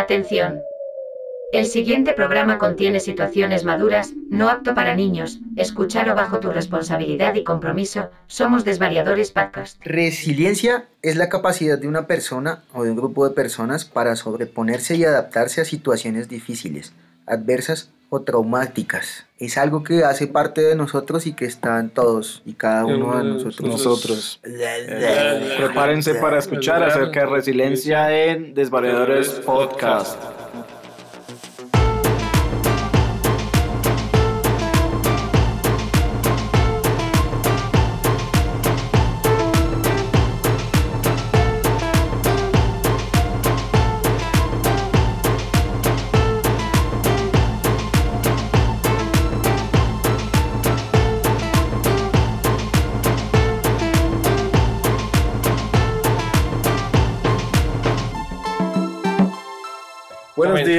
Atención. El siguiente programa contiene situaciones maduras, no apto para niños. Escúchalo bajo tu responsabilidad y compromiso. Somos Desvariadores Podcast. Resiliencia es la capacidad de una persona o de un grupo de personas para sobreponerse y adaptarse a situaciones difíciles, adversas o traumáticas. Es algo que hace parte de nosotros y que está en todos y cada uno de nosotros. Nosotros. Prepárense para escuchar acerca de resiliencia en Desvariadores Podcast.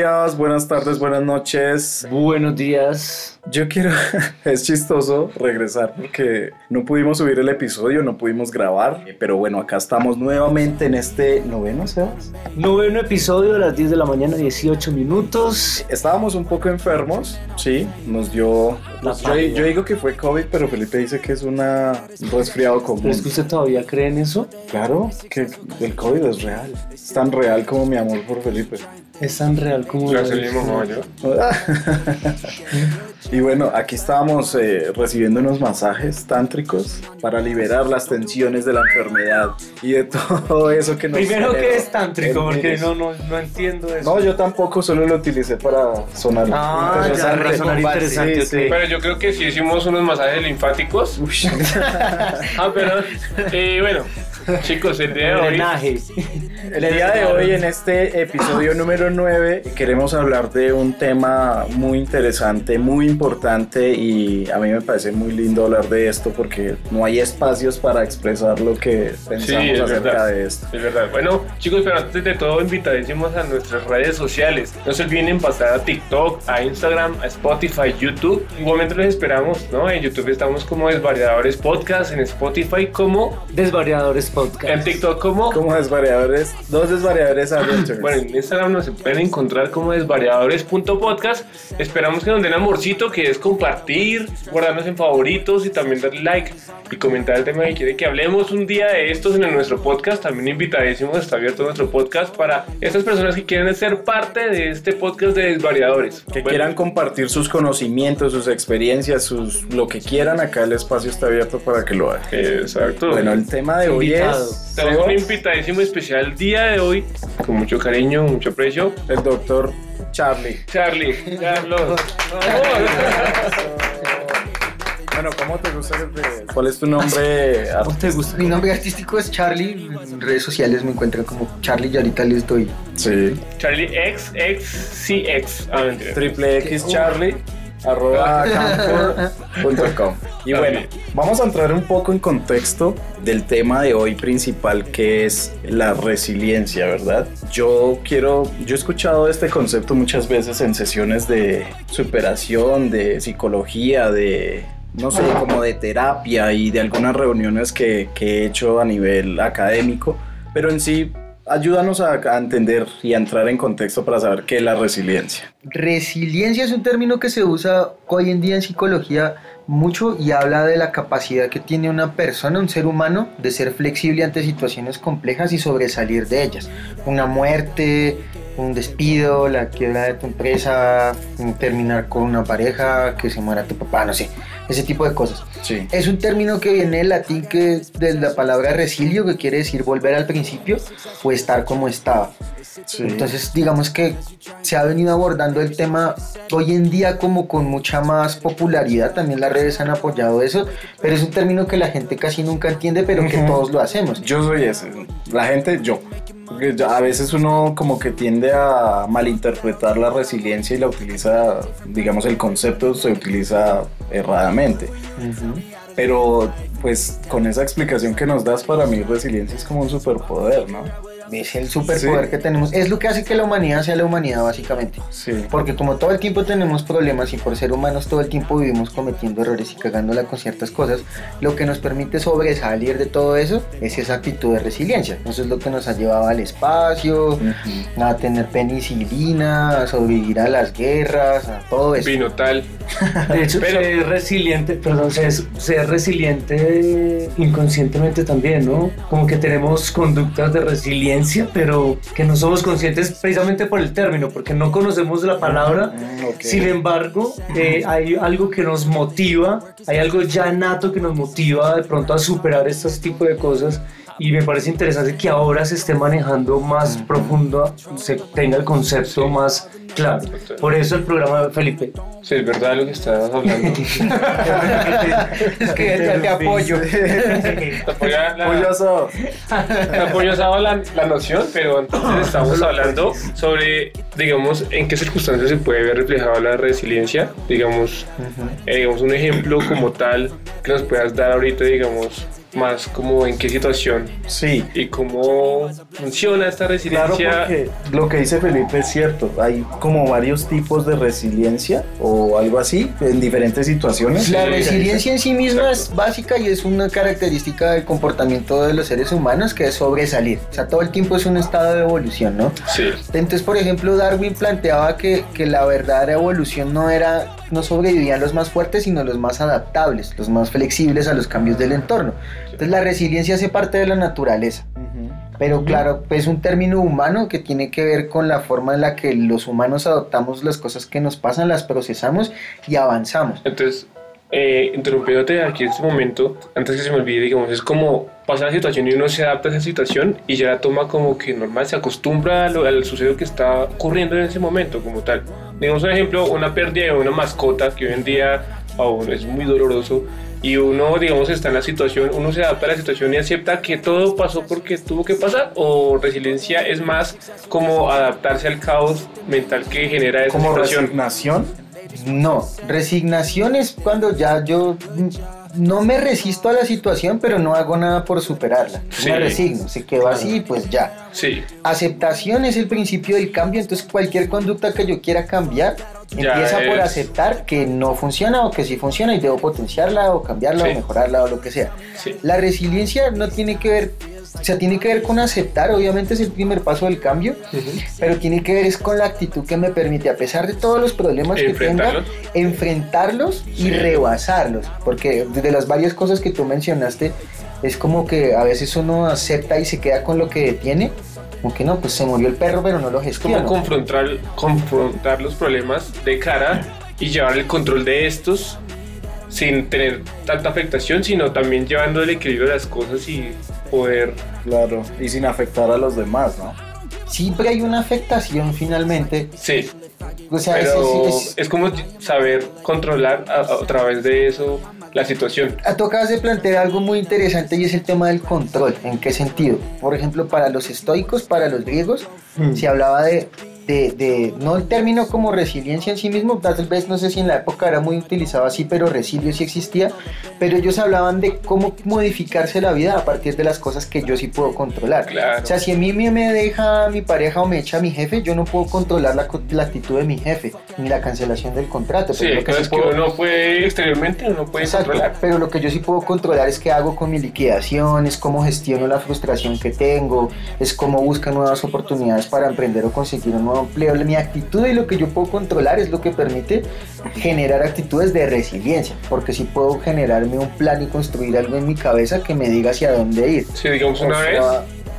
Días, buenas tardes, buenas noches. Buenos días. Yo quiero, es chistoso regresar porque no pudimos subir el episodio, no pudimos grabar, pero bueno, acá estamos nuevamente en este noveno, Sebas. Noveno episodio a las 10 de la mañana, 18 minutos. Estábamos un poco enfermos, sí, nos dio... La yo, yo digo que fue COVID, pero Felipe dice que es una, un resfriado común. ¿Pero es que usted todavía cree en eso? Claro, que el COVID es real. Es tan real como mi amor por Felipe. Es tan real como... Lo seguimos, yo. y bueno, aquí estábamos eh, recibiendo unos masajes tántricos para liberar las tensiones de la enfermedad y de todo eso que nos Primero que es tántrico, el porque no, no, no entiendo eso. No, yo tampoco, solo lo utilicé para sonar. Ah, ya, para sonar interesante, Sí. Pero yo creo que sí hicimos unos masajes linfáticos. Ush. Ah, pero. Y bueno, chicos, el día de hoy. Drenaje. El día de hoy, en este episodio número 9, queremos hablar de un tema muy interesante, muy importante y a mí me parece muy lindo hablar de esto porque no hay espacios para expresar lo que pensamos es acerca verdad. de esto. Es verdad. Bueno, chicos, pero antes de todo, invitadísimos a nuestras redes sociales. No se olviden pasar a TikTok, a Instagram, a Spotify, YouTube. Igualmente los esperamos, ¿no? En YouTube estamos como Desvariadores Podcast, en Spotify como. Desvariadores Podcast. En TikTok como. Como desvariadores, dos desvariadores adventures. Bueno, en Instagram nos pueden encontrar como desvariadores.podcast. Esperamos que nos den amorcito, que es compartir, guardarnos en favoritos y también darle like y comentar el tema que quiere que hablemos un día de estos en nuestro podcast. También invitadísimos, está abierto nuestro podcast para estas personas que quieren ser parte de este podcast de desvariadores. que Bueno, quieran compartir sus conocimientos, sus experiencias, sus lo que quieran, acá el espacio está abierto para que lo hagan. Exacto. Bueno, el tema de hoy Invitado. Es tenemos un invitadísimo especial el día de hoy, con mucho cariño, mucho aprecio. el doctor Charlie. Charlie, Carlos. Bueno, ¿cómo te gusta te- ¿Cuál es tu nombre? ¿Cómo te gusta? Mi nombre artístico es Charlie. En redes sociales me encuentran como Charlie y ahorita les doy. Sí. Charlie X, X, CX. Ah, mentira. triple X Charlie arroba camfor.com. y bueno vamos a entrar un poco en contexto del tema de hoy principal que es la resiliencia verdad yo quiero yo he escuchado este concepto muchas veces en sesiones de superación de psicología de no sé, como de terapia y de algunas reuniones que, que he hecho a nivel académico, pero en sí, ayúdanos a, entender y a entrar en contexto para saber qué es la resiliencia. Resiliencia es un término que se usa hoy en día en psicología mucho y habla de la capacidad que tiene una persona, un ser humano, de ser flexible ante situaciones complejas y sobresalir de ellas. Una muerte, un despido, la quiebra de tu empresa, terminar con una pareja, que se muera tu papá, no sé, ese tipo de cosas. Sí. Es un término que viene del latín que de la palabra resilio, que quiere decir volver al principio o estar como estaba. Sí. Entonces, digamos que se ha venido abordando el tema hoy en día como con mucha más popularidad, también las redes han apoyado eso, pero es un término que la gente casi nunca entiende, pero que Ujú. todos lo hacemos. Yo soy ese. La gente, yo. Porque a veces uno como que tiende a malinterpretar la resiliencia y la utiliza, digamos, el concepto se utiliza erradamente. Pero pues con esa explicación que nos das, para mí resiliencia es como un superpoder, ¿no? Es el superpoder que tenemos. Es lo que hace que la humanidad sea la humanidad, básicamente. Sí. Porque como todo el tiempo tenemos problemas y por ser humanos todo el tiempo vivimos cometiendo errores y cagándola con ciertas cosas, lo que nos permite sobresalir de todo eso es esa actitud de resiliencia. Eso es lo que nos ha llevado al espacio, a tener penicilina, a sobrevivir a las guerras, a todo eso. Vino tal. De hecho, Pero- ser resiliente, perdón, ser, ser resiliente inconscientemente también, ¿no? Como que tenemos conductas de resiliencia, pero que no somos conscientes precisamente por el término, porque no conocemos la palabra. Mm, ok. Sin embargo, eh, hay algo que nos motiva, hay algo ya nato que nos motiva de pronto a superar estos tipos de cosas. Y me parece interesante que ahora se esté manejando más profundo, se tenga el concepto más claro. Por eso el programa de Felipe. Sí, es verdad lo que estabas hablando. Es que te, te apoyo. Te la- apoyo esa la, la noción, pero entonces estamos hablando sobre, digamos, en qué circunstancias se puede ver reflejada la resiliencia. Digamos, eh, digamos un ejemplo como tal que nos puedas dar ahorita, digamos, más como en qué situación Sí, y cómo funciona esta Claro, resiliencia. porque lo que dice Felipe es cierto. Hay como varios tipos de resiliencia o algo así en diferentes situaciones. La resiliencia en sí misma es básica y es una característica del comportamiento de los seres humanos que es sobresalir. O sea, todo el tiempo es un estado de evolución, ¿no? Sí, Entonces, por ejemplo, Darwin planteaba que, que la verdadera evolución no era, no sobrevivían los más fuertes, sino los más adaptables, los más flexibles a los cambios del entorno. Entonces, la resiliencia hace parte de la naturaleza. Pero claro, es un término humano que tiene que ver con la forma en la que los humanos adoptamos las cosas que nos pasan, las procesamos y avanzamos. entonces, eh, interrumpiéndote aquí en este momento, antes que se me olvide, digamos, es como pasa la situación y uno se adapta a esa situación y ya la toma como que normal, se acostumbra lo- al suceso que está ocurriendo en ese momento como tal. Digamos un ejemplo, una pérdida de una mascota que hoy en día aún es muy doloroso y uno, digamos, está en la situación, uno se adapta a la situación y acepta que todo pasó porque tuvo que pasar o resiliencia es más como adaptarse al caos mental que genera esa Como situación. resignación. No, resignación es cuando ya yo no me resisto a la situación, pero no hago nada por superarla. Sí. Me resigno, se quedó así, pues ya. Sí, Aceptación es el principio del cambio, entonces cualquier conducta que yo quiera cambiar Ya empieza por aceptar que no funciona o que sí funciona y debo potenciarla o cambiarla Sí. o mejorarla o lo que sea. sí. La resiliencia no tiene que ver, o sea, tiene que ver con aceptar, obviamente es el primer paso del cambio, pero tiene que ver es con la actitud que me permite, a pesar de todos los problemas que tenga, Enfrentarlos. y Sí. rebasarlos. Porque de las varias cosas que tú mencionaste, es como que a veces uno acepta y se queda con lo que detiene. Como que no, pues se murió el perro, pero no lo como gestiona. confrontar, confrontar los problemas de cara y llevar el control de estos sin tener tanta afectación, sino también llevando el equilibrio de las cosas y poder... Claro. Y sin afectar a los demás, ¿no? Siempre hay una afectación finalmente. Sí, O sea, es- pero es- es- es como saber controlar a, a través de eso la situación. Ah, Tú acabas de plantear algo muy interesante y es el tema del control. ¿En qué sentido? Por ejemplo, para los estoicos, para los griegos, Mm. se hablaba de, de, de- no el término como resiliencia en sí mismo, tal vez no sé si en la época era muy utilizado así, pero resilio sí existía, pero ellos hablaban de cómo modificarse la vida a partir de las cosas que yo sí puedo controlar. Claro. O sea, si a mí me deja mi pareja o me echa mi jefe, yo no puedo controlar la, la actitud de mi jefe, ni la cancelación del contrato. Sí, pero lo que sí que puedo- uno puede exteriormente, uno puede Exacto, controlar. pero lo que yo sí puedo controlar es qué hago con mi liquidación, es cómo gestiono la frustración que tengo, es cómo busco nuevas oportunidades para emprender o conseguir un nuevo empleo. Mi actitud y lo que yo puedo controlar es lo que permite generar actitudes de resiliencia, porque sí puedo generarme un plan y construir algo en mi cabeza que me diga hacia dónde ir. Sí, digamos una O vez...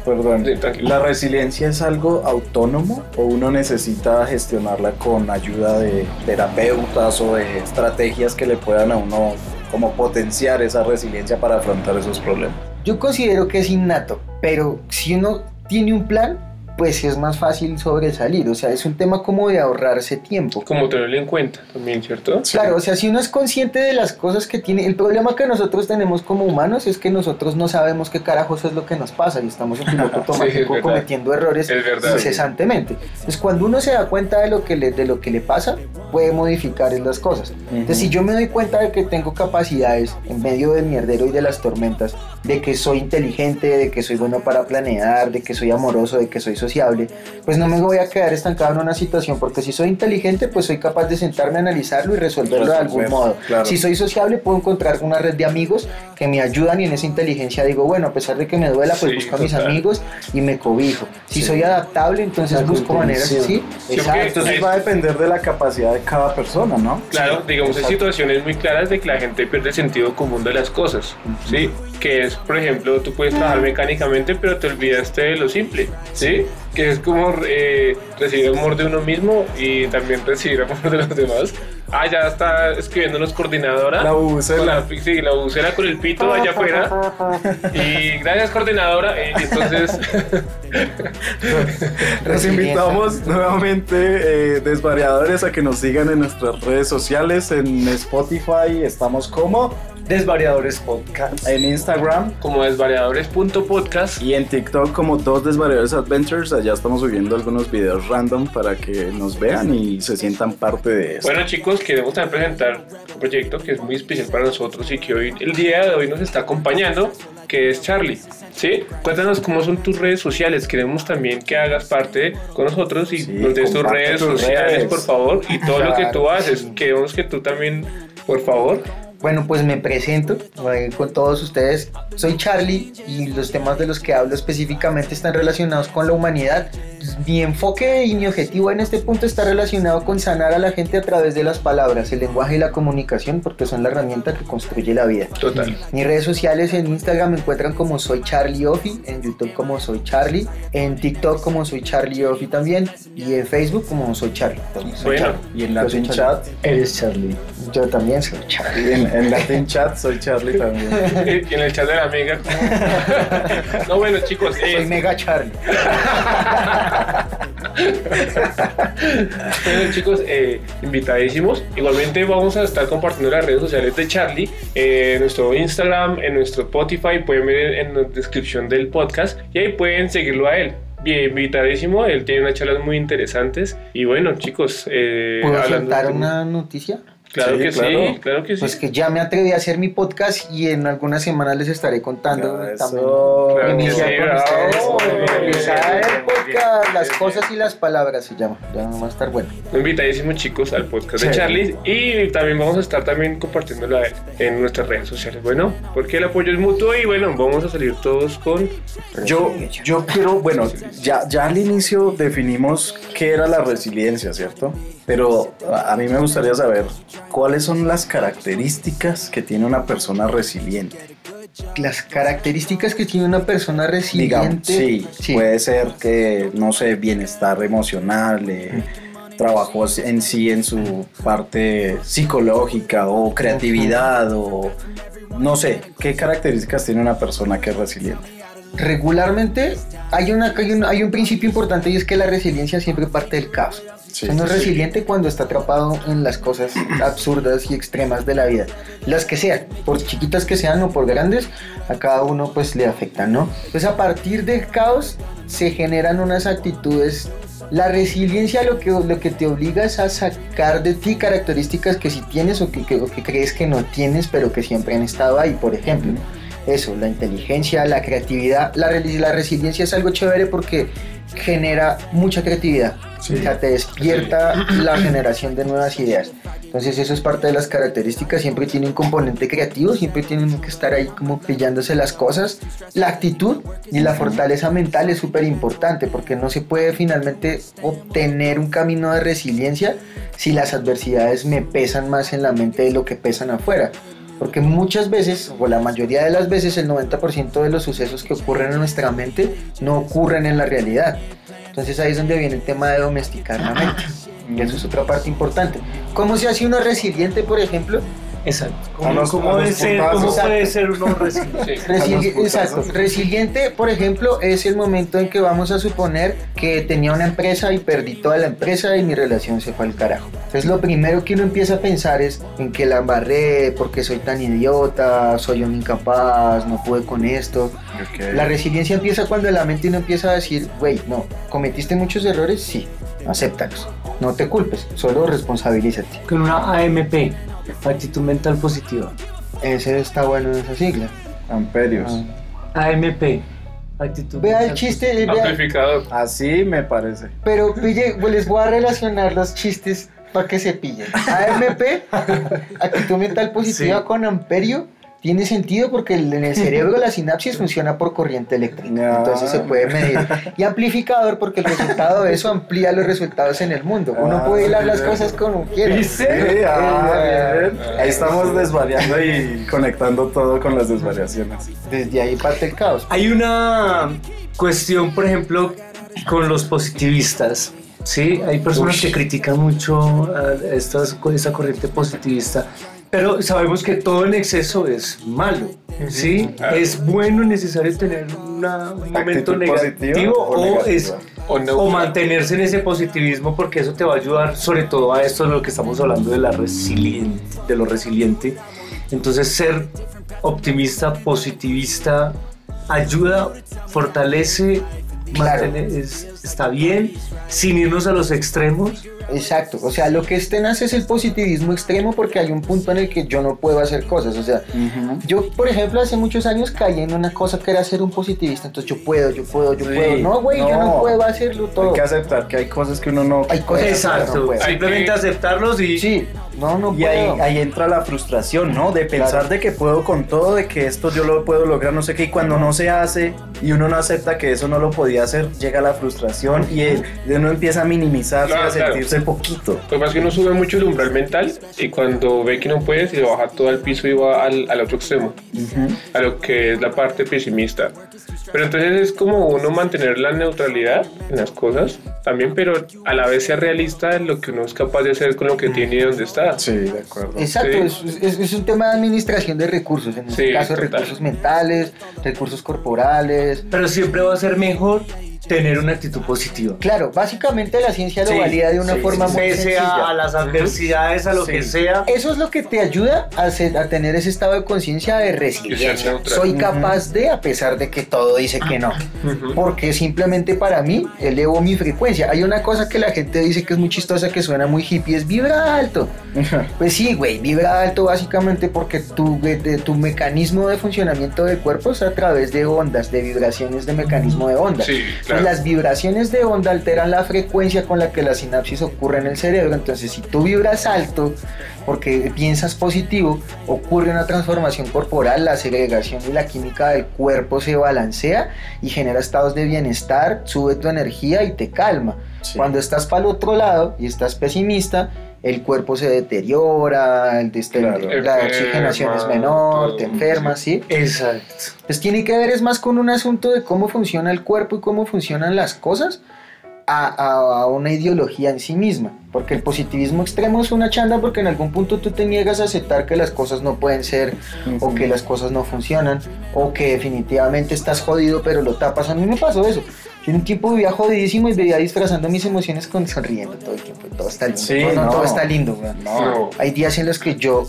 Perdón. Sí, tranquilo. ¿La resiliencia es algo autónomo o uno necesita gestionarla con ayuda de terapeutas o de estrategias que le puedan a uno como potenciar esa resiliencia para afrontar esos problemas? Yo considero que es innato, pero si uno tiene un plan, pues es más fácil sobresalir. O sea, es un tema como de ahorrarse tiempo. Como tenerlo en cuenta también, ¿cierto? Claro, o sea, si uno es consciente de las cosas que tiene, el problema que nosotros tenemos como humanos es que nosotros no sabemos qué carajos es lo que nos pasa y estamos en piloto automático verdad. cometiendo errores Es verdad. incesantemente. Entonces, cuando uno se da cuenta de lo que le, de lo que le pasa, puede modificar las cosas. Entonces, si yo me doy cuenta de que tengo capacidades en medio del mierdero y de las tormentas, de que soy inteligente, de que soy bueno para planear, de que soy amoroso, de que soy sociable, pues no me voy a quedar estancado en una situación, porque si soy inteligente, pues soy capaz de sentarme a analizarlo y resolverlo de algún modo. claro. Si soy sociable, puedo encontrar una red de amigos que me ayudan y en esa inteligencia digo, bueno, a pesar de que me duela, pues Sí, busco a mis total. amigos y me cobijo. Si Sí. soy adaptable, entonces La busco maneras sí, Sí, exacto. Entonces va a depender de la capacidad de cada persona, ¿no? Claro, digamos, hay situaciones muy claras de que la gente pierde el sentido común de las cosas, ¿sí? Que es, por ejemplo, tú puedes trabajar mecánicamente, pero te olvidaste de lo simple, ¿sí? Que es como eh, recibir amor de uno mismo y también recibir amor de los demás. Ah, ya está escribiéndonos coordinadora. La bubucela. Con la, sí, la bubucela con el pito allá afuera. Y gracias, coordinadora. Y entonces, Los invitamos nuevamente, eh, desvariadores, a que nos sigan en nuestras redes sociales, en Spotify, estamos como Desvariadores Podcast. en Instagram como desvariadores.podcast. y en TikTok como Dos Desvariadores Adventures. Allá estamos subiendo algunos videos random para que nos vean y se sientan parte de esto. Bueno chicos, queremos también presentar un proyecto que es muy especial para nosotros y que hoy, el día de hoy nos está acompañando, que es Charlie. ¿Sí? Cuéntanos cómo son tus redes sociales. Queremos también que hagas parte con nosotros y Sí, nos des tus redes tus sociales, redes. por favor, y todo lo que tú haces. Queremos que tú también, por favor. Bueno, pues me presento eh, con todos ustedes. Soy Charlie y los temas de los que hablo específicamente están relacionados con la humanidad. Pues, Mi enfoque y mi objetivo en este punto está relacionado con sanar a la gente a través de las palabras, el lenguaje y la comunicación, porque son la herramienta que construye la vida. Total. Mis redes sociales en Instagram me encuentran como soy Charlie Offi, en YouTube como soy Charlie, en TikTok como soy Charlie Offi también y en Facebook como soy Charlie. Soy Bueno, Charlie. Y en Charlie. Chat, Eres Charlie. Yo también soy Charlie. En, Latin Chat soy Charlie también. Y en el chat de la amiga. No, bueno chicos, Soy Mega Charlie. Bueno chicos, eh, invitadísimos. Igualmente vamos a estar compartiendo las redes sociales de Charlie, eh, en nuestro Instagram, en nuestro Spotify, pueden ver en la descripción del podcast y ahí pueden seguirlo a él. Bien, invitadísimo, él tiene unas charlas muy interesantes. Y bueno chicos, eh, ¿Puedo soltar de- una noticia? Claro Sí, que claro. sí, claro que sí. Pues que ya me atreví a hacer mi podcast y en algunas semanas les estaré contando Eso. también. Claro que Inicia sí, con bravo. ustedes. Bien, el podcast, bien, las bien, cosas bien. y las palabras se llama. Ya va a estar bueno. Invitadísimos chicos al podcast de. Charlie y también vamos a estar también compartiéndolo a él en nuestras redes sociales. Bueno, porque el apoyo es mutuo y bueno, vamos a salir todos con Yo, yo quiero, bueno, ya, ya al inicio definimos qué era la resiliencia, ¿cierto? Pero a mí me gustaría saber cuáles son las características que tiene una persona resiliente. Las características que tiene una persona Digamos, resiliente. sí, puede ser que, no sé, bienestar emocional, eh, trabajos en sí en su parte psicológica o creatividad o no sé, ¿qué características tiene una persona que es resiliente? Regularmente hay, una, hay, un, hay un principio importante y es que la resiliencia siempre parte del caos. Sí, Uno es sí. resiliente cuando está atrapado en las cosas absurdas y extremas de la vida. Las que sean, por chiquitas que sean o por grandes, a cada uno pues le afectan, ¿no? Entonces a partir del caos se generan unas actitudes. La resiliencia lo que, lo que te obliga es a sacar de ti características que sí tienes o que, que- o que crees que no tienes, pero que siempre han estado ahí, por ejemplo. Eso, la inteligencia, la creatividad. La, la resiliencia es algo chévere porque genera mucha creatividad. Sí. O sea, te despierta la generación de nuevas ideas. Entonces eso es parte de las características. Siempre tiene un componente creativo, siempre tienen que estar ahí como pillándose las cosas. La actitud y la fortaleza mental es súper importante porque no se puede finalmente obtener un camino de resiliencia si las adversidades me pesan más en la mente de lo que pesan afuera. Porque muchas veces, o la mayoría de las veces, el 90% de los sucesos que ocurren en nuestra mente no ocurren en la realidad. Entonces ahí es donde viene el tema de domesticar la mente. Y eso es otra parte importante. ¿Cómo se hace uno resiliente, por ejemplo? Exacto. ¿Cómo, los- cómo debe ser, cómo puede ser uno resiliente? Sí. Resili- A los exacto. Resiliente, por ejemplo, es el momento en que vamos a suponer que tenía una empresa y perdí toda la empresa y mi relación se fue al carajo. Entonces lo primero que uno empieza a pensar es en que la embarré, porque soy tan idiota, soy un incapaz, no pude con esto. La resiliencia empieza cuando la mente uno empieza a decir, güey, no, ¿cometiste muchos errores? Sí, acéptalos. No te culpes, solo responsabilízate. Con una AMP, actitud mental positiva. Ese está bueno en esa sigla. Amperios. Ah. AMP, actitud Vea el mental chiste, vea- Amplificador. Así me parece. Pero pille, les voy a relacionar los chistes para que se pillen. AMP, actitud mental positiva Sí. con amperio, tiene sentido porque en el cerebro la sinapsis funciona por corriente eléctrica. Entonces se puede medir. Y amplificador porque el resultado de eso amplía los resultados en el mundo. Uno Ah, puede hilar sí, las cosas como quiera. Sí, ah, bien. Ahí estamos desvariando y conectando todo con las desvariaciones. Desde ahí parte el caos. Hay una cuestión, por ejemplo, con los positivistas. Sí, hay personas que critican mucho a estas, esta corriente positivista, pero sabemos que todo en exceso es malo. Sí, Claro. es bueno y necesario tener una- un momento negativo o o, negativa. es, O no. o mantenerse en ese positivismo porque eso te va a ayudar sobre todo a esto de lo que estamos hablando de la resiliente, de lo resiliente. Entonces ser optimista, positivista ayuda, fortalece, Claro. es- está bien, sin irnos a los extremos. Exacto, o sea, lo que es tenaz es el positivismo extremo porque hay un punto en el que yo no puedo hacer cosas, o sea, yo por ejemplo hace muchos años caí en una cosa que era ser un positivista, entonces yo puedo, yo puedo, yo Sí, puedo, no güey, yo no puedo hacerlo todo. Hay que aceptar que hay cosas que uno no. Hay cosas que no Exacto, puedo. simplemente Hay que- aceptarlos y Sí, no, no Y ahí, puedo. ahí entra la frustración, ¿no? De pensar Claro. de que puedo con todo, de que esto yo lo puedo lograr, no sé qué, y cuando no se hace y uno no acepta que eso no lo podía hacer, llega la frustración y el- uno empieza a minimizarse, Claro, a sentirse claro. Poquito. Lo que pasa es que uno sube mucho el umbral mental y cuando ve que no puede, se baja todo al piso y va al, al otro extremo, a lo que es la parte pesimista. Pero entonces es como uno mantener la neutralidad en las cosas también, pero a la vez ser realista en lo que uno es capaz de hacer con lo que tiene y donde está. Sí, de acuerdo. Exacto, Sí. es, es- es un tema de administración de recursos, en este Sí, caso total. recursos mentales, recursos corporales. pero siempre va a ser mejor tener una actitud positiva. Claro, básicamente la ciencia lo Sí, valida de una sí, forma sí, muy Pese sencilla. a, a las adversidades, a lo Sí. que sea. Eso es lo que te ayuda a, ser- a tener ese estado de conciencia de resiliencia. Soy capaz de, a pesar de que todo dice que no. Porque simplemente para mí elevo mi frecuencia. Hay una cosa que la gente dice que es muy chistosa, que suena muy hippie, es vibra alto. Pues sí, güey, vibra alto básicamente porque tu, de- de- tu mecanismo de funcionamiento del cuerpo es a través de ondas, de vibraciones de mecanismo de onda. Sí, Entonces, claro. las vibraciones de onda alteran la frecuencia con la que la sinapsis ocurre en el cerebro. Entonces, si tú vibras alto porque piensas positivo, ocurre una transformación corporal, la segregación y la química del cuerpo se balancea y genera estados de bienestar, sube tu energía y te calma. Sí. Cuando estás para el otro lado y estás pesimista, el cuerpo se deteriora, el Claro. la oxigenación es menor, todo, te enfermas, ¿sí? Exacto. Pues tiene que ver es más con un asunto de cómo funciona el cuerpo y cómo funcionan las cosas a, a- a una ideología en sí misma. Porque el positivismo extremo es una chanda porque en algún punto tú te niegas a aceptar que las cosas no pueden ser o que las cosas no funcionan o que definitivamente estás jodido pero lo tapas. A mí me pasó eso. Yo en un tiempo vivía jodidísimo y vivía disfrazando mis emociones con sonriendo todo el tiempo. Todo está lindo. Sí, no, no, no. todo está lindo. weón. No. Hay días en los que yo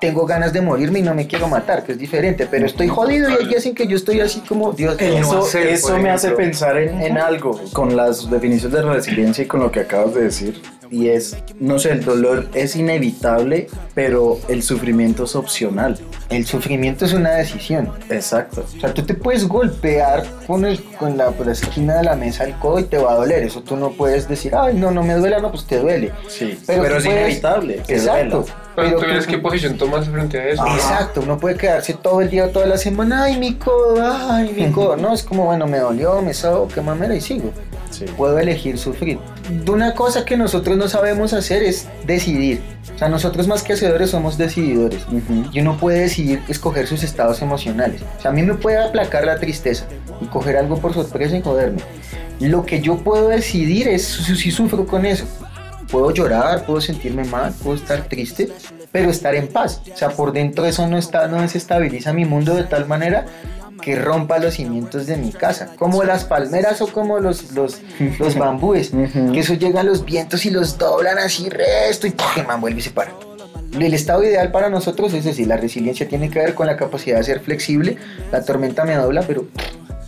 tengo ganas de morirme y no me quiero matar, que es diferente, pero estoy jodido y hay días en que yo estoy así como, Dios Eso, hacer, eso me hace pensar en, en algo con las definiciones de resiliencia y con lo que acabas de decir. Y es, no sé, el dolor es inevitable, pero el sufrimiento es opcional. El sufrimiento es una decisión. Exacto. O sea, tú te puedes golpear con, el, con la, por la esquina de la mesa el codo y te va a doler. Eso tú no puedes decir, ay, no, no me duele, no, pues te duele. Sí. Pero es puedes- inevitable. Exacto. Pero tú ves qué posición tomas frente a eso. Exacto, uno puede quedarse todo el día, toda la semana, ay, mi codo, ay, mi codo. No, es como, bueno, me dolió, me sobo, qué mamera y sigo. Sí. puedo elegir sufrir. Una cosa que nosotros no sabemos hacer es decidir. O sea, nosotros más que hacedores somos decididores. Ujú. Y uno puede decidir escoger sus estados emocionales. O sea, a mí me puede aplacar la tristeza y coger algo por sorpresa y joderme. Lo que yo puedo decidir es si, si sufro con eso. Puedo llorar, puedo sentirme mal, puedo estar triste, pero estar en paz. O sea, por dentro eso no, está, no desestabiliza mi mundo de tal manera que rompa los cimientos de mi casa, como las palmeras o como los, los, los bambúes, que eso llega a los vientos y los doblan así resto y man vuelve y se para. El estado ideal para nosotros es decir, la resiliencia tiene que ver con la capacidad de ser flexible, la tormenta me dobla, pero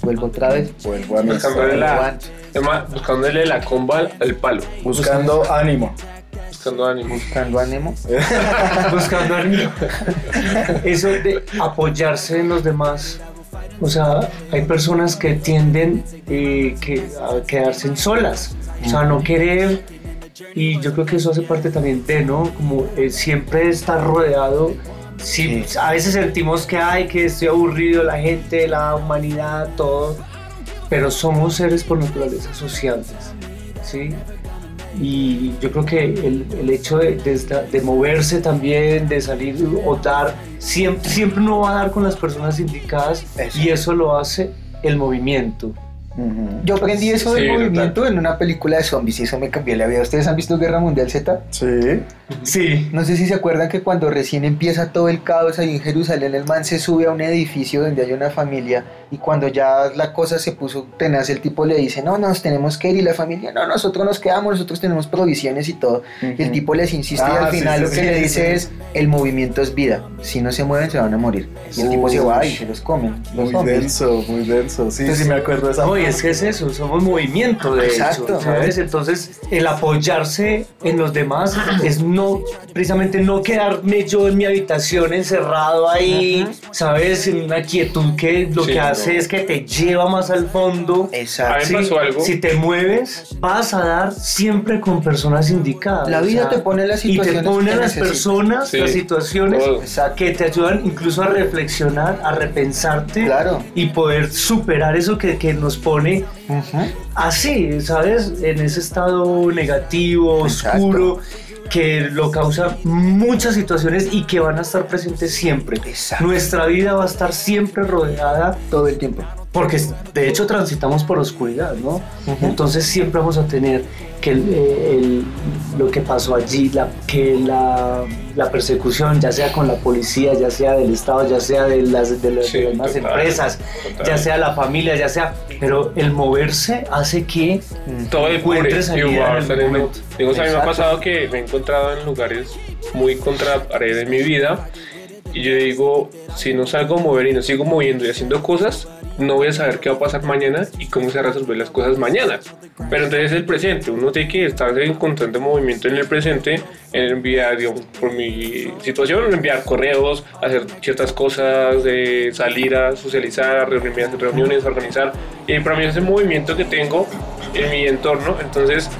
vuelvo otra vez, vuelvo a mi Buscándole la, además, buscándole la comba al palo. Buscando ánimo. Buscando ánimo. Buscando ánimo. Buscando ánimo. Eso de apoyarse en los demás. O sea, hay personas que tienden eh, que, a quedarse solas. O sea, no querer. Y yo creo que eso hace parte también de, ¿no? Como eh, siempre estar rodeado. Sí, A veces sentimos que, ay, que estoy aburrido, la gente, la humanidad, todo. Pero somos seres por naturaleza sociales. ¿sí? Y yo creo que el, el hecho de, de, de, moverse también, de salir o dar, siempre, siempre uno va a dar con las personas indicadas eso. y eso lo hace el movimiento. Yo aprendí eso del sí, movimiento total. en una película de zombies y eso me cambió la vida. ¿Ustedes han visto Guerra Mundial Z? Sí. Sí. No sé si se acuerdan que cuando recién empieza todo el caos ahí en Jerusalén, el man se sube a un edificio donde hay una familia y cuando ya la cosa se puso tenaz, el tipo le dice, no, nos tenemos que ir y la familia, no, nosotros nos quedamos, nosotros tenemos provisiones y todo. Uh -huh. Y el tipo les insiste ah, y al final sí, lo que sí, le dice es, el movimiento es vida, si no se mueven se van a morir. Y el tipo se va y se los comen. Los muy zombies. denso, muy denso, sí, Entonces, sí me acuerdo de esa y es que es eso, somos movimiento de Exacto, hecho, ¿sabes? Entonces, el apoyarse en los demás es no, precisamente no quedarme yo en mi habitación encerrado ahí, uh -huh. ¿sabes? En una quietud que lo sí, que hace. Es que te lleva más al fondo. Exacto. algo. Si te mueves, vas a dar siempre con personas indicadas. La vida o sea, te pone las situaciones. Y te pone a las personas, sí. las situaciones que te ayudan incluso a reflexionar, a repensarte claro. y poder superar eso que, que nos pone uh -huh. así, ¿sabes? En ese estado negativo, Exacto. oscuro que lo causa muchas situaciones y que van a estar presentes siempre. Exacto. Nuestra vida va a estar siempre rodeada todo el tiempo. Porque de hecho transitamos por oscuridad, ¿no? Uh -huh. Entonces siempre vamos a tener que el, el, lo que pasó allí, la, que la, la, persecución, ya sea con la policía, ya sea del Estado, ya sea de las, de las, sí, de las demás total, empresas, total. ya sea la familia, ya sea... Pero el moverse hace que todo encuentres salida en el momento. Digo, a mí me ha pasado que me he encontrado en lugares muy contra pared en mi vida y yo digo, si no salgo a mover y no sigo moviendo y haciendo cosas, no voy a saber qué va a pasar mañana y cómo se resolver las cosas mañana. Pero entonces es el presente, uno tiene que estar en constante movimiento en el presente, en enviar, digamos, por mi situación, enviar correos, hacer ciertas cosas, salir a socializar, a reunirme, a reuniones, a organizar. Y para mí es el movimiento que tengo en mi entorno, entonces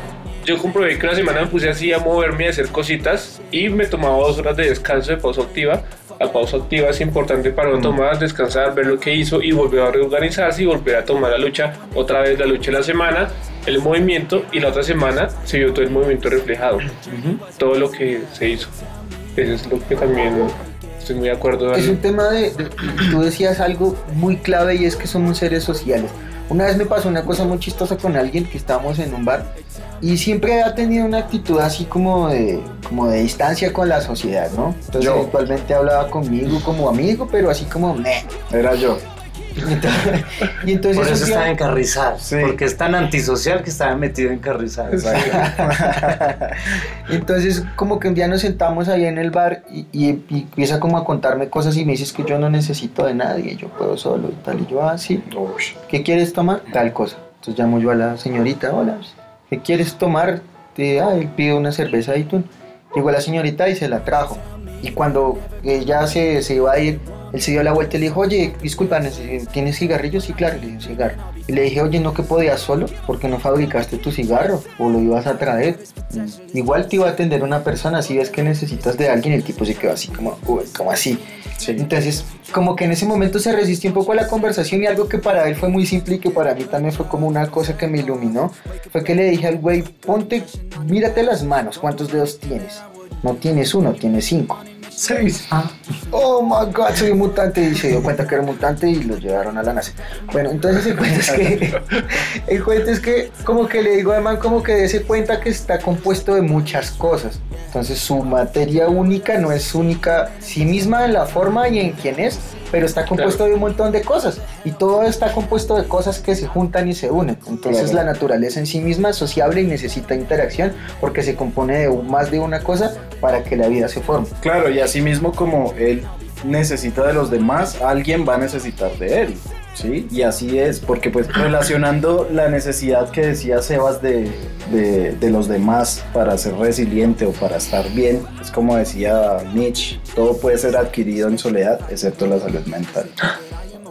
yo comprobé que una semana me puse así a moverme, a hacer cositas y me tomaba dos horas de descanso de pausa activa la pausa activa es importante para uno tomar, descansar, ver lo que hizo y volver a reorganizarse y volver a tomar la lucha, otra vez la lucha de la semana, el movimiento y la otra semana se vio todo el movimiento reflejado, uh -huh. todo lo que se hizo. Eso es lo que también estoy muy de acuerdo. Es un tema de, de, tú decías algo muy clave y es que somos seres sociales. Una vez me pasó una cosa muy chistosa con alguien que estábamos en un bar y siempre ha tenido una actitud así como de, como de distancia con la sociedad, ¿no? Entonces yo. actualmente hablaba conmigo como amigo, pero así como, Meh. Era yo. Entonces, y entonces Por eso está en Carrizal, sí. porque es tan antisocial que estaba metido en Carrizal. entonces, como que un día nos sentamos ahí en el bar y, y, y, empieza como a contarme cosas y me dices que yo no necesito de nadie, yo puedo solo y tal. Y yo, ah, sí, ¿qué quieres tomar? Tal cosa. Entonces llamo yo a la señorita, hola, ¿qué quieres tomar? Te, ah, él pide una cerveza y tú. Llegó la señorita y se la trajo. Y cuando ella se, se iba a ir, él se dio la vuelta y le dijo, oye, disculpa, ¿tienes cigarrillos? Sí, claro, le dije, cigarro. Y le dije, oye, ¿no que podías solo? porque no fabricaste tu cigarro? ¿O lo ibas a traer? Mm. Igual te iba a atender una persona, si ves que necesitas de alguien, el tipo se quedó así como, uy, como así. Sí. Entonces, como que en ese momento se resistió un poco a la conversación y algo que para él fue muy simple y que para mí también fue como una cosa que me iluminó, fue que le dije al güey, ponte, mírate las manos, ¿cuántos dedos tienes? No tienes uno, tienes cinco. Seis. Ah. Oh my god, soy un mutante. Y se dio cuenta que era un mutante y lo llevaron a la NASA. Bueno, entonces el cuento es que, el cuento es que como que le digo a man como que dése cuenta que está compuesto de muchas cosas. Entonces su materia única no es única sí misma en la forma y en quién es, pero está compuesto de un montón de cosas y todo está compuesto de cosas que se juntan y se unen. Entonces Claro. la naturaleza en sí misma es sociable y necesita interacción porque se compone de más de una cosa para que la vida se forme. Claro, y así mismo como él necesita de los demás, alguien va a necesitar de él. ¿Sí? Y así es, porque pues relacionando la necesidad que decía Sebas de, de, de los demás para ser resiliente o para estar bien, es como decía Nietzsche, todo puede ser adquirido en soledad, excepto la salud mental.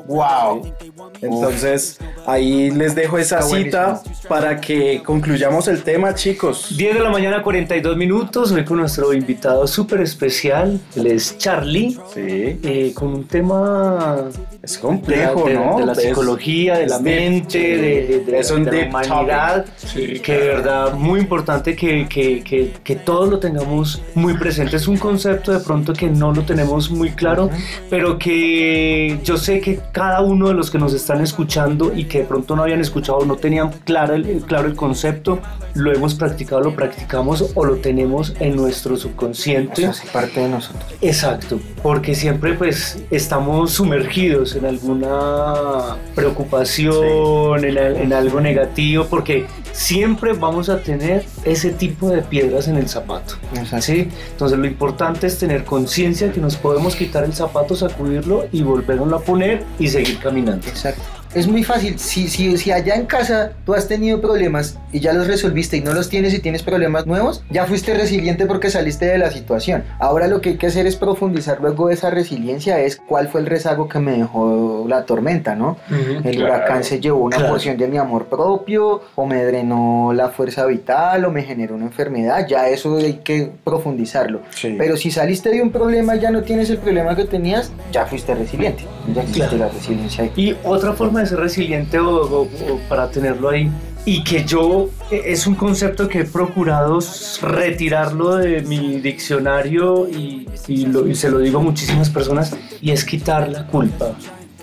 ¡Wow! Entonces, ahí les dejo esa Está cita para que concluyamos el tema, chicos. 10 de la mañana, 42 minutos. Hoy con nuestro invitado súper especial. Él es Charlie. Sí, eh, con un tema es complejo, de- ¿no? de la Es- psicología, de la es deep, mente, sí. de, de- de- Es un de la humanidad. Sí, que de verdad muy importante que, que, que, que todos lo tengamos muy presente. Es un concepto de pronto que no lo tenemos muy claro, pero que yo sé que cada uno de los que nos están escuchando y que de pronto no habían escuchado, no tenían claro el, claro el concepto, lo hemos practicado, lo practicamos o lo tenemos en nuestro subconsciente. Eso hace parte de nosotros. Exacto, porque siempre pues estamos sumergidos en alguna preocupación, en, en algo negativo, porque siempre vamos a tener ese tipo de piedras en el zapato. ¿sí? Entonces lo importante es tener conciencia que nos podemos quitar el zapato, sacudirlo y volverlo a poner y seguir caminando. Exacto. Es muy fácil. Si, si, si allá en casa tú has tenido problemas y ya los resolviste y no los tienes y tienes problemas nuevos, ya fuiste resiliente porque saliste de la situación. Ahora lo que hay que hacer es profundizar luego esa resiliencia, es cuál fue el rezago que me dejó la tormenta, ¿no? El Claro. huracán se llevó una Claro. porción de mi amor propio, o me drenó la fuerza vital, o me generó una enfermedad. Ya eso hay que profundizarlo. Sí. Pero si saliste de un problema y ya no tienes el problema que tenías, ya fuiste resiliente. Ya existe Claro. la resiliencia ahí. Y otra forma de ser resiliente o, o- o para tenerlo ahí, y que yo eh, es un concepto que he procurado retirarlo de mi diccionario y, y lo- y se lo digo a muchísimas personas, y es quitar la culpa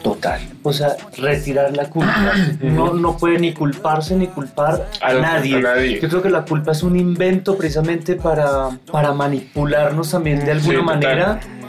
total. O sea, retirar la culpa. No, no puede ni culparse ni culpar a, nadie. a nadie. Yo creo que la culpa es un invento precisamente para, para manipularnos también de alguna Sí, total.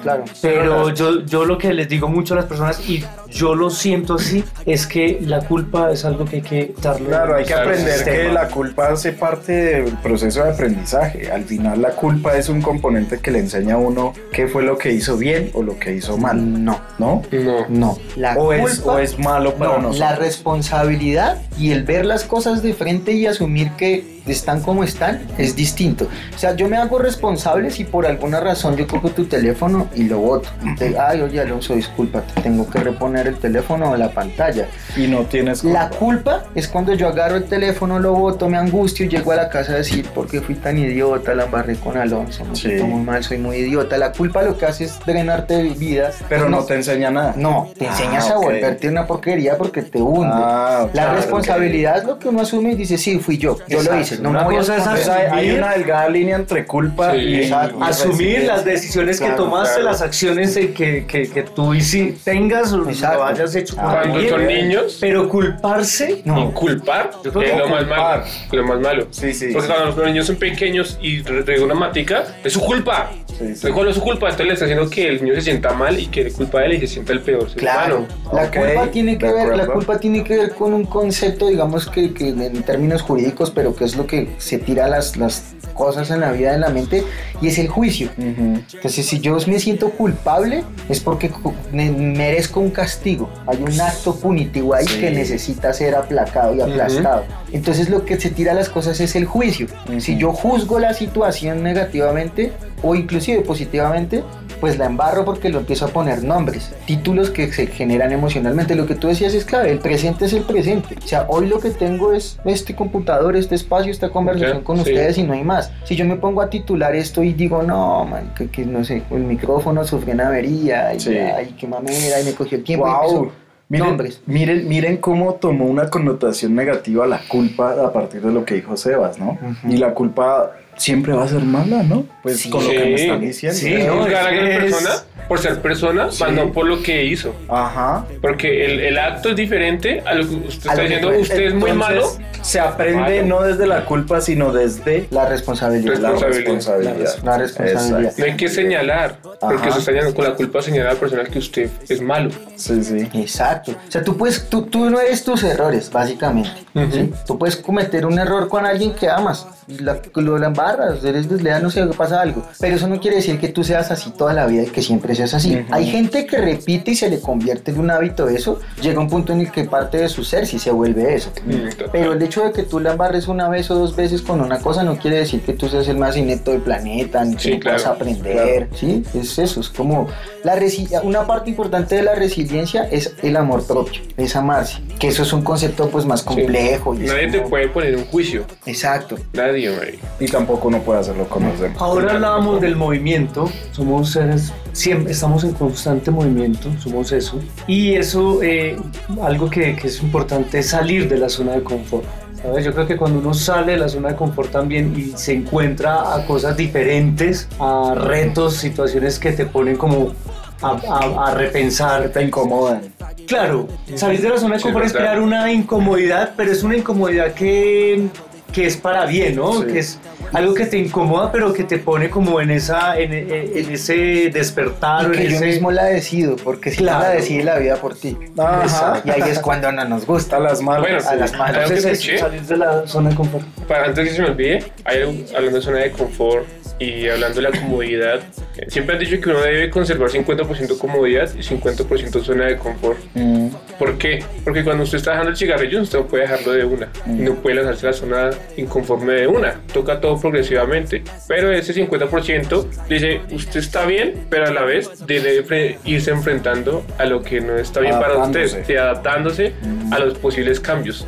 Claro. Pero yo, yo lo que les digo mucho a las personas, y yo lo siento así, es que la culpa es algo que hay que darle. Claro, hay que aprender sistema. que la culpa hace parte del proceso de aprendizaje. Al final la culpa es un componente que le enseña a uno qué fue lo que hizo bien o lo que hizo mal, No, ¿no? No. no. La O culpa, es, o es malo para no, nosotros. la responsabilidad y el ver las cosas de frente y asumir que están como están es distinto. O sea, yo me hago responsable si por alguna razón yo cojo tu teléfono y lo boto. Te- Ay, oye Alonso, disculpa, te tengo que reponer el teléfono o la pantalla. Y no tienes La culpa. culpa es cuando yo agarro el teléfono, lo boto, me angustio y llego a la casa a decir por qué fui tan idiota, la embarré con Alonso, me Sí. siento muy mal, soy muy idiota. La culpa lo que hace es drenarte de vida. Pero no te enseña nada. No, te Ah, enseñas a volverte una porquería porque te hunde. Ah, la responsabilidad es lo que uno asume y dice, sí, fui yo, yo lo Exacto. No Una cosa es. Entonces hay, hay Asumir- una delgada línea entre culpa Sí, y, exacto. y Asumir las decisiones que Claro, tomaste, claro. las acciones que, que, que tú hici- tengas o Exacto. lo hayas hecho con Ah, Cuando alguien. son niños, Pero culparse, No. creo es que lo más culpar. malo. Lo más malo. Sí, sí, Porque sí. cuando los niños son pequeños y regan una matica, es su culpa. Sí, sí. Es su culpa, entonces le está haciendo que el niño se sienta mal y que le culpa a él y se sienta el peor. Claro, humano. la Ok, culpa tiene que de ver, la culpa tiene que ver con un concepto, digamos que, que en términos jurídicos, pero que es lo que se tira las, las cosas en la vida, en la mente, y es el juicio. Ujú. Entonces, si yo me siento culpable, es porque me- merezco un castigo. Hay un acto punitivo ahí Sí. que necesita ser aplacado y aplastado. Entonces, lo que se tira las cosas es el juicio. Si yo juzgo la situación negativamente o inclusive positivamente, pues la embarro porque lo empiezo a poner nombres, títulos que se generan emocionalmente. Lo que tú decías es clave, el presente es el presente. O sea, hoy lo que tengo es este computador, este espacio, esta conversación con sí. ustedes y no hay más. Si yo me pongo a titular esto y digo, no, man, que, que no sé, el micrófono sufrió una avería, y Sí. ay, qué mamera, y me cogió el tiempo. y Wow. empiezo- Miren, Nombres. miren, miren cómo tomó una connotación negativa la culpa a partir de lo que dijo Sebas, ¿no? Y la culpa siempre va a ser mala, ¿no? Pues con lo que me están diciendo. Sí, ¿No a la persona por ser persona, Sí. más no por lo que hizo. Ajá. Porque el, el acto es diferente a lo que usted A está diciendo. fue. Usted es muy malo. Se aprende Malo. no desde la culpa, sino desde La responsabilidad. la Responsabilidad. responsabilidad. La responsabilidad. No hay que señalar, porque Ajá. usted está señalando con la culpa señalar a la persona que usted es malo. Sí, sí. Exacto. O sea, tú puedes, tú, tú no eres tus errores, básicamente. Ujú. ¿sí? Tú puedes cometer un error con alguien que amas. La, lo la embarras, eres desleal, no sé, pasa algo. Pero eso no quiere decir que tú seas así toda la vida y que siempre seas así. Ujú. Hay gente que repite y se le convierte en un hábito eso. Llega un punto en el que parte de su ser si se vuelve eso. Mm, total. Pero el hecho de que tú la embarres una vez o dos veces con una cosa no quiere decir que tú seas el más inepto del planeta, ni que Sí, no puedas claro, aprender, ¿sí? Es eso, es como la una parte importante de la resiliencia es el amor propio, es amarse, que eso es un concepto pues más complejo. y es Nadie te como- puede poner un juicio. Exacto. Nadie, Mary. Y tampoco uno puede hacerlo con los demás. Ahora hablábamos del movimiento, somos seres, siempre estamos en constante movimiento, somos eso. Y eso, eh, algo que, que es importante es salir de la zona de confort. ¿sabes? Yo creo que cuando uno sale de la zona de confort también y se encuentra a cosas diferentes, a retos, situaciones que te ponen como a, a- a repensar, Te incomodan. Claro, salir de la zona de Sí, confort es verdad. crear una incomodidad, pero es una incomodidad que, que es para bien, ¿no? Sí. Que es algo que te incomoda, pero que te pone como en esa, en, en- en ese despertar, Y o en que yo ese- mismo la decido, porque si no Claro. la decide la vida por ti. Ajá. Y ahí es cuando no nos gusta. A las malas. Bueno, a las malas. que Entonces es salir de la zona de confort. para antes que se me olvide, hay algo- hablando de zona de confort y hablando de la comodidad, siempre han dicho que uno debe conservar 50% comodidad y 50% zona de confort. Mm, ¿Por qué? Porque cuando usted está dejando el cigarrillo, usted no puede dejarlo de una. Mm. No puede lanzarse a la zona inconforme de una. Toca todo progresivamente. Pero ese 50% dice, usted está bien, pero a la vez debe irse enfrentando a lo que no está bien para usted. Sí, adaptándose Mm. a los posibles cambios.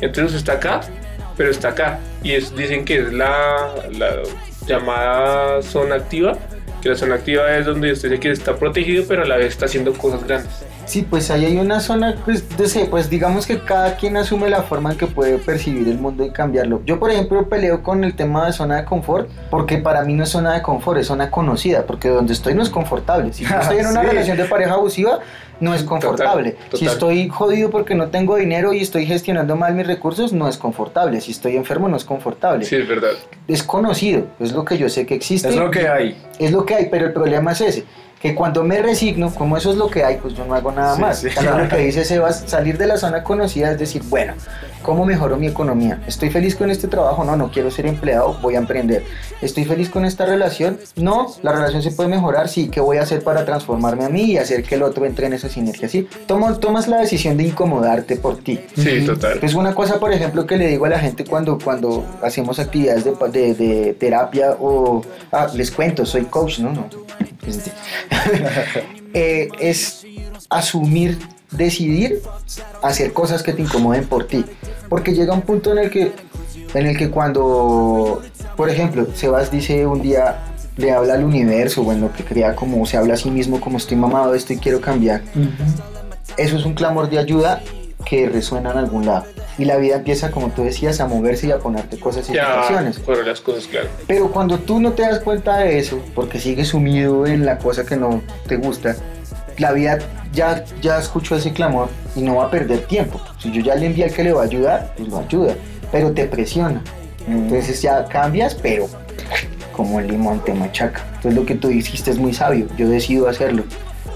Entonces usted está acá, pero está acá. Y es, dicen que es la, la llamada zona activa. Que la zona activa es donde usted sé que está protegido, pero a la vez está haciendo cosas grandes. Sí, pues ahí hay una zona, pues, no sé, pues digamos que cada quien asume la forma en que puede percibir el mundo y cambiarlo. Yo, por ejemplo, peleo con el tema de zona de confort, porque para mí no es zona de confort, es zona conocida, porque donde estoy no es confortable. Si yo estoy en una Sí. relación de pareja abusiva, no es confortable. Total, Si estoy jodido porque no tengo dinero y estoy gestionando mal mis recursos, no es confortable. Si estoy enfermo, no es confortable. Sí, es verdad. Es conocido, es lo que yo sé que existe. Es lo que hay. Es lo que hay, pero el problema es ese, que cuando me resigno, como eso es lo que hay, pues yo no hago nada Sí, más. sí. Lo que dice Sebas, salir de la zona conocida es decir, bueno, ¿cómo mejoro mi economía? ¿Estoy feliz con este trabajo? No, no quiero ser empleado, voy a emprender. ¿Estoy feliz con esta relación? No, la relación se puede mejorar, sí, ¿qué voy a hacer para transformarme a mí y hacer que el otro entre en esa sinergia? Sí, Toma- tomas la decisión de incomodarte por ti. Sí, total. Es una cosa, por ejemplo, que le digo a la gente cuando, cuando hacemos actividades de, de- de terapia o... Ah, les cuento, soy coach, ¿no? no este, eh, es asumir, decidir hacer cosas que te incomoden por ti. Porque llega un punto en el que, en el que cuando, por ejemplo, Sebas dice un día, le habla al universo, o en lo que crea, como se habla a sí mismo, como estoy mamado de esto y quiero cambiar eso es un clamor de ayuda que resuena en algún lado. Y la vida empieza, como tú decías, a moverse y a ponerte cosas y situaciones. fueron las cosas claras. Pero cuando tú no te das cuenta de eso, porque sigues sumido en la cosa que no te gusta, la vida ya, ya escuchó ese clamor y no va a perder tiempo. Si yo ya le envié al que le va a ayudar, pues lo ayuda, pero te presiona. Entonces ya cambias, pero como el limón te machaca. Entonces lo que tú dijiste es muy sabio, yo decido hacerlo.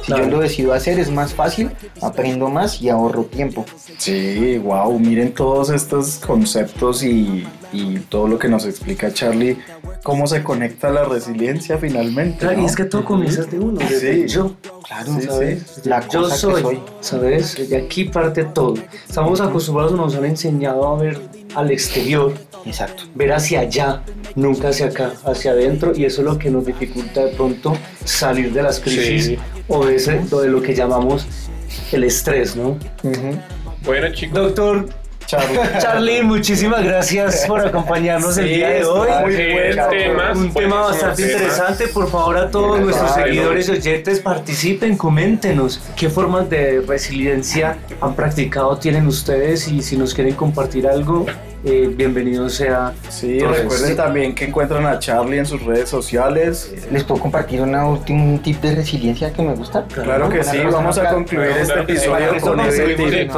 Si Claro. yo lo decido hacer es más fácil, aprendo más y ahorro tiempo. Sí, wow, miren todos estos conceptos y, y todo lo que nos explica Charlie, cómo se conecta la resiliencia finalmente. Claro, y ¿no? es que todo comienza de uno, desde Sí. yo. Claro, Sí, ¿sabes? sí. La yo cosa que soy, soy. ¿sabes? De aquí parte todo. Estamos acostumbrados, nos han enseñado a ver al exterior, Exacto. ver hacia allá, nunca hacia acá, hacia adentro, y eso es lo que nos dificulta de pronto salir de las crisis Sí. O de, ese, o de lo que llamamos el estrés, ¿no? Bueno, chicos. Doctor Charlie. Charlie, muchísimas gracias por acompañarnos el día de hoy. Muy Sí, buen claro. tema. Un tema bastante tema. interesante. Por favor, a todos nuestros Ay, seguidores y oyentes, participen, coméntenos qué formas de resiliencia han practicado, tienen ustedes y si nos quieren compartir algo, eh, bienvenido sea. Sí, Entonces, recuerden sí. también que encuentran a Charlie en sus redes sociales. ¿Les puedo compartir una última, un tip de resiliencia que me gusta? Claro que sí, vamos a concluir este Claro episodio con ese tip.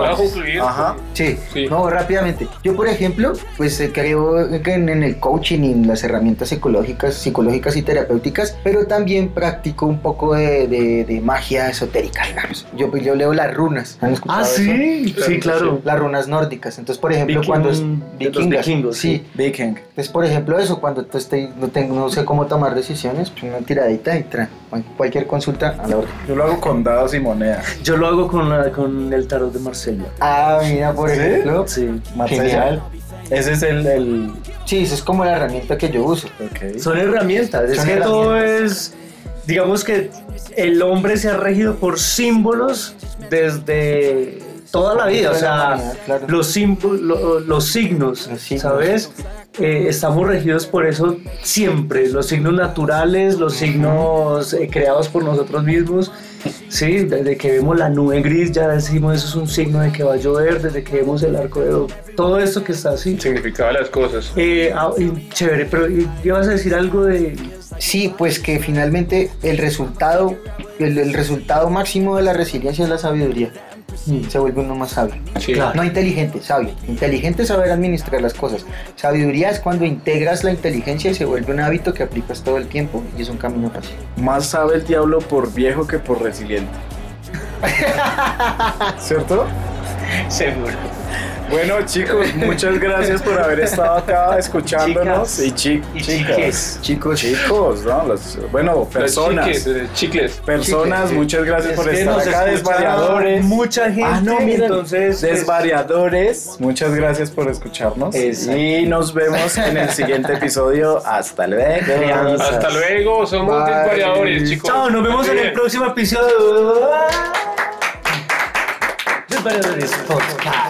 Ajá. Sí, Sí. no, rápidamente. Yo, por ejemplo, pues eh, creo que en, en el coaching y en las herramientas psicológicas, psicológicas y terapéuticas, pero también practico un poco de, de- de magia esotérica, digamos. Yo, pues, yo leo las runas. ¿Han escuchado Ah, eso? sí, sí, claro. Las runas nórdicas. Entonces, por ejemplo, Viking- cuando vikingas, vikingos, sí. Viking. Entonces, por ejemplo, eso, cuando tú estés, no, tengo, no sé cómo tomar decisiones, pues una tiradita y tra, cualquier consulta a la orden. Yo lo hago con dados y monedas. Yo lo hago con, la- con el tarot de Marsella. Ah, mira, por ¿Sí? ejemplo. Sí. Genial. Ese es el... el... Sí, esa es como la herramienta que yo uso. ok. Son herramientas. Es Son que todo herramientas. es. Digamos que el hombre se ha regido por símbolos desde toda la vida. O sea, claro. los, símbolos, lo- los signos, Los signos. ¿sabes? Eh, estamos regidos por eso siempre. Los signos naturales, los signos eh, creados por nosotros mismos. Sí, desde que vemos la nube gris ya decimos eso es un signo de que va a llover, desde que vemos el arco de todo esto que está así. Significaba las cosas. Eh, ah, chévere, pero ¿y ¿qué vas a decir algo de Sí, pues que finalmente el resultado, el, el resultado máximo de la resiliencia es la sabiduría. Se vuelve uno más sabio. Sí. Claro. No inteligente, sabio. Inteligente es saber administrar las cosas. Sabiduría es cuando integras la inteligencia y se vuelve un hábito que aplicas todo el tiempo y es un camino fácil. Más sabe el diablo por viejo que por resiliente. ¿Cierto? seguro? Bueno, chicos, muchas gracias por haber estado acá escuchándonos. Chicas y, chi- y chicas. Chicos, Chicos, ¿no? Los- bueno, personas. chiques, eh, chicles. Personas, muchas gracias por Es estar acá, escucha desvariadores. Mucha gente, Ah, no, miren, entonces. pues, Desvariadores, muchas gracias por escucharnos. Exacto. Y nos vemos en el siguiente episodio. Hasta luego. Crianzas. Hasta luego, somos Bye. desvariadores, chicos. Chao, nos vemos en el próximo episodio. Desvariadores Podcast.